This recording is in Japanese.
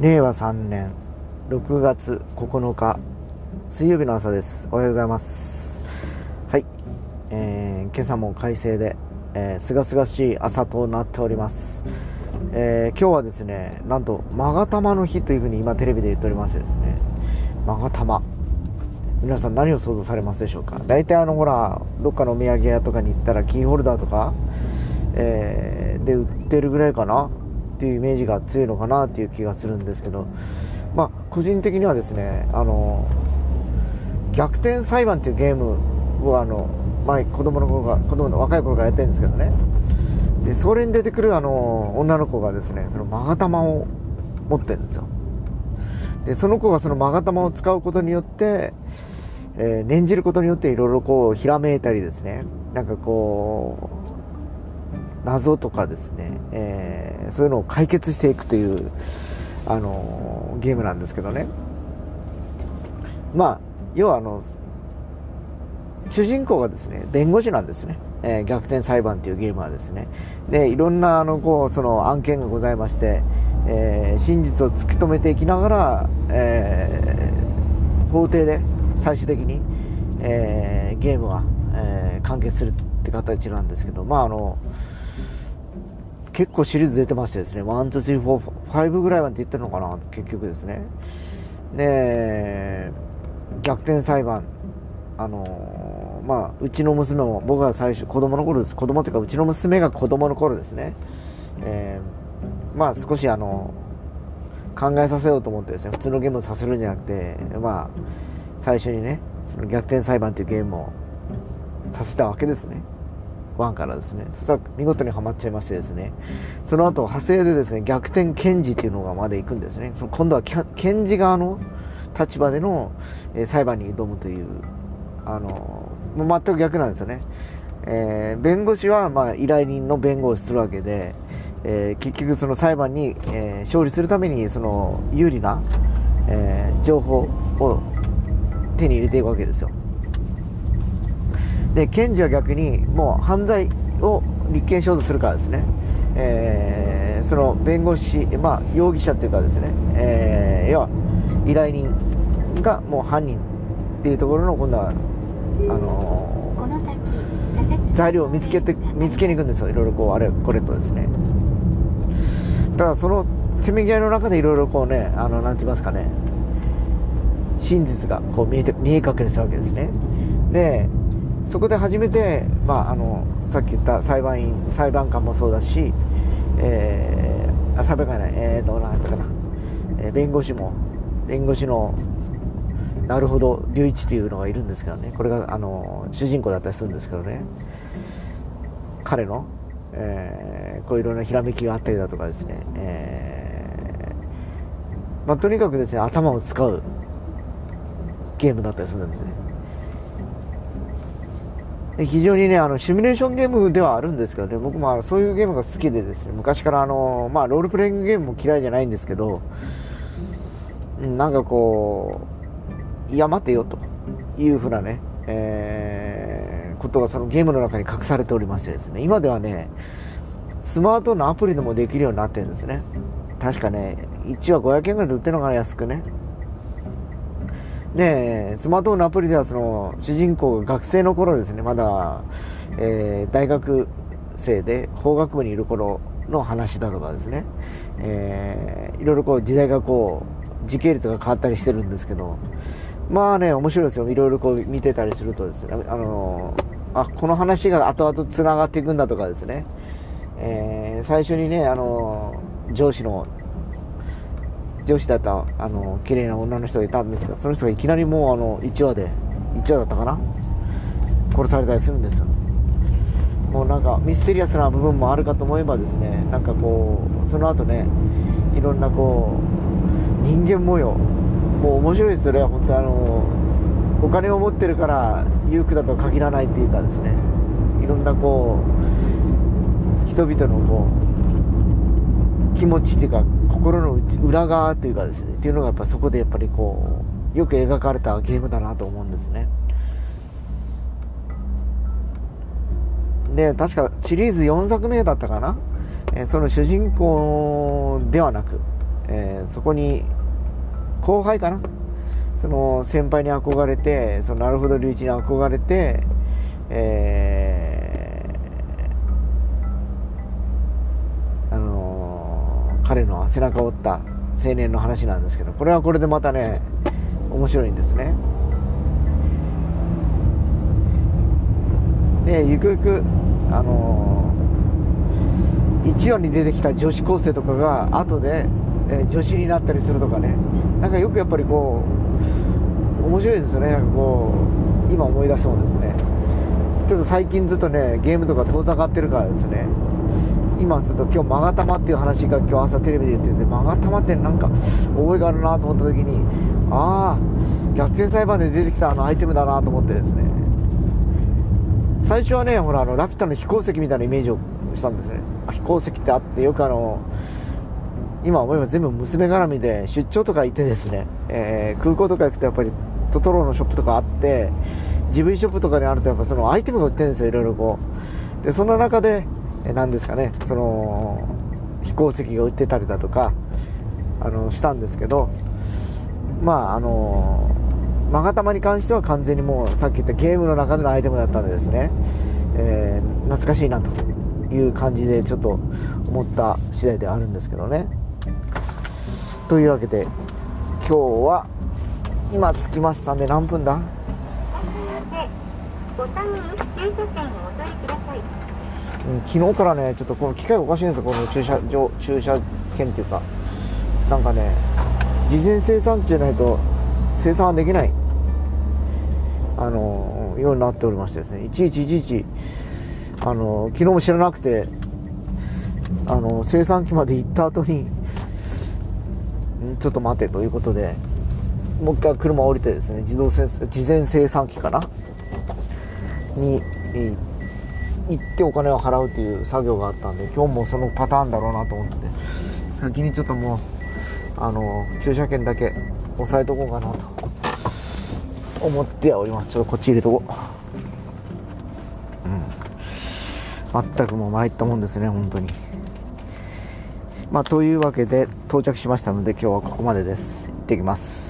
令和3年6月9日水曜日の朝です。おはようございます。はい、えー、今朝も快晴ですがすがしい朝となっております、えー、今日はですねなんと勾玉の日というふうに今テレビで言っておりましてですね勾玉皆さん何を想像されますでしょうか？大体あのほらどっかのお土産屋とかに行ったらキーホルダーとか、えー、で売ってるぐらいかな？っていうイメージが強いのかなっていう気がするんですけど、まあ、個人的にはですねあの逆転裁判っていうゲームをあの前子供の頃が子供の若い頃からやってるんですけどね。でそれに出てくるあの女の子がですねその勾玉を持ってるんですよ。でその子がその勾玉を使うことによって、えー、念じることによっていろいろこうひらめいたりですね。なんかこう謎とかですね、えー、そういうのを解決していくというあのゲームなんですけどね。まあ要はあの主人公がですね弁護士なんですね、えー、逆転裁判というゲームはですね。でいろんなあのこうその案件がございまして、えー、真実を突き止めていきながら、えー、法廷で最終的に、えゲームは、え完結するって形なんですけどまああの結構シリーズ出てましてですね、1、2、3、4、5ぐらいまで言ってるのかな、結局ですね。で、逆転裁判、あのまあ、うちの娘も、僕が最初、子供の頃です。子供というか、うちの娘が子供の頃ですね。えー、まあ、少しあの、考えさせようと思ってですね、普通のゲームをさせるんじゃなくて、まあ、最初にね、その逆転裁判というゲームをさせたわけですね。1からですね。そしたら見事にはまっちゃいましてですね。その後、派生でですね、逆転検事っていうのがまで行くんですね。その今度は検事側の立場での、えー、裁判に挑むという、あの、もう全く逆なんですよね。えー、弁護士は、まあ、依頼人の弁護をするわけで、え結局その裁判に、え勝利するためにその有利な、え情報を手に入れていくわけですよ。で検事は逆にもう犯罪を立件しようとするからですね、えー、その弁護士、まあ、容疑者というかですね、えー、要は依頼人がもう犯人っていうところの今度はあのー、材料を見つけて見つけに行くんですよ。いろいろこうあれこれとですね。ただそのせめぎ合いの中でいろいろこうねあのなんて言いますかね。真実がこう見えて見え隠れしたわけですね。でそこで初めて、まあ、あのさっき言った裁判員裁判官もそうだし、えー、あ裁判官じゃないえー、どうなんかな、えー、弁護士も弁護士のなるほど隆一っていうのがいるんですけどね。これがあの主人公だったりするんですけどね。彼の、えー、こういろんなひらめきがあったりだとかですね、えーまあ、とにかくですね頭を使うゲームだったりするんですね。非常にね、あの、シミュレーションゲームではあるんですけどね、僕もあのそういうゲームが好きでですね、昔からあの、まあ、ロールプレイングゲームも嫌いじゃないんですけど、なんかこう、いや、待てよと。いうふうなね、えー、ことがそのゲームの中に隠されておりましてですね、今ではね、スマートフォンのアプリでもできるようになってるんですね。確かね、1話500円ぐらいで売ってるのかな、安くね。でスマートフォンのアプリではその主人公が学生の頃ですねまだ、えー、大学生で法学部にいる頃の話だとかですね、えー、いろいろこう時代がこう時系列が変わったりしてるんですけどまあね面白いですよ。いろいろこう見てたりするとですね。あのあこの話が後々つながっていくんだとかですね、えー、最初にねあの上司の上司だったあの綺麗な女の人がいたんですけどその人がいきなりもうあの1話で1話だったかな？殺されたりするんですよ。もうなんかミステリアスな部分もあるかと思えばですねなんかこうその後ねいろんなこう人間模様もう面白いですよね。本当あのお金を持ってるから裕福だと限らないっていうかですね。いろんなこう人々のこう気持ちっていうか心の裏側っていうかですねっていうのがやっぱそこでやっぱりこうよく描かれたゲームだなと思うんですね。で確かシリーズ4作目だったかな、えその主人公ではなく、えー、そこに後輩かな？その先輩に憧れてそのなるほど隆一に憧れて、え彼の背中を折った青年の話なんですけどこれはこれでまたね面白いんですね。でゆくゆくあのー、1話に出てきた女子高生とかが後で、えー、女子になったりするとかね。なんかよくやっぱりこう面白いですよね。なんかこう今思い出したもですね。ちょっと最近ずっとねゲームとか遠ざかってるからですね。今すると今日マガタマっていう話が今日朝テレビで言っててマガタマってなんか覚えがあるなと思った時にああ逆転裁判で出てきたあのアイテムだなと思ってですね。最初はねほらあのラピュタの飛行石みたいなイメージをしたんですね。飛行石ってあってよくあの今思えば全部娘絡みで出張とかいてですね、えー、空港とか行くとやっぱりトトロのショップとかあってジブリショップとかにあるとやっぱそのアイテムが売ってるんですよいろいろこう。でその中で何ですかね。その飛行石が売ってたりだとかあのしたんですけどまああのマガタマに関しては完全にもうさっき言ったゲームの中でのアイテムだったんでですね、えー、懐かしいなという感じでちょっと思った次第ではあるんですけどね。というわけで今日は今着きましたんで何分だ、昨日からねちょっとこの機械おかしいんですよこの駐車場駐車券っていうか。なんかね事前生産機じゃないと生産はできない。あのようになっておりましてですね。いちいちいちいちあの昨日も知らなくてあの生産機まで行った後にちょっと待てということでもう一回車降りてですね自動事前生産機かな？に行っ行ってお金を払うという作業があったんで今日もそのパターンだろうなと思って。先にちょっともうあの駐車券だけ押さえとこうかなと思ってはおります。ちょっとこっち入れとこう。うん。全くもう参ったもんですね本当に。まあというわけで到着しましたので今日はここまでです。行ってきます。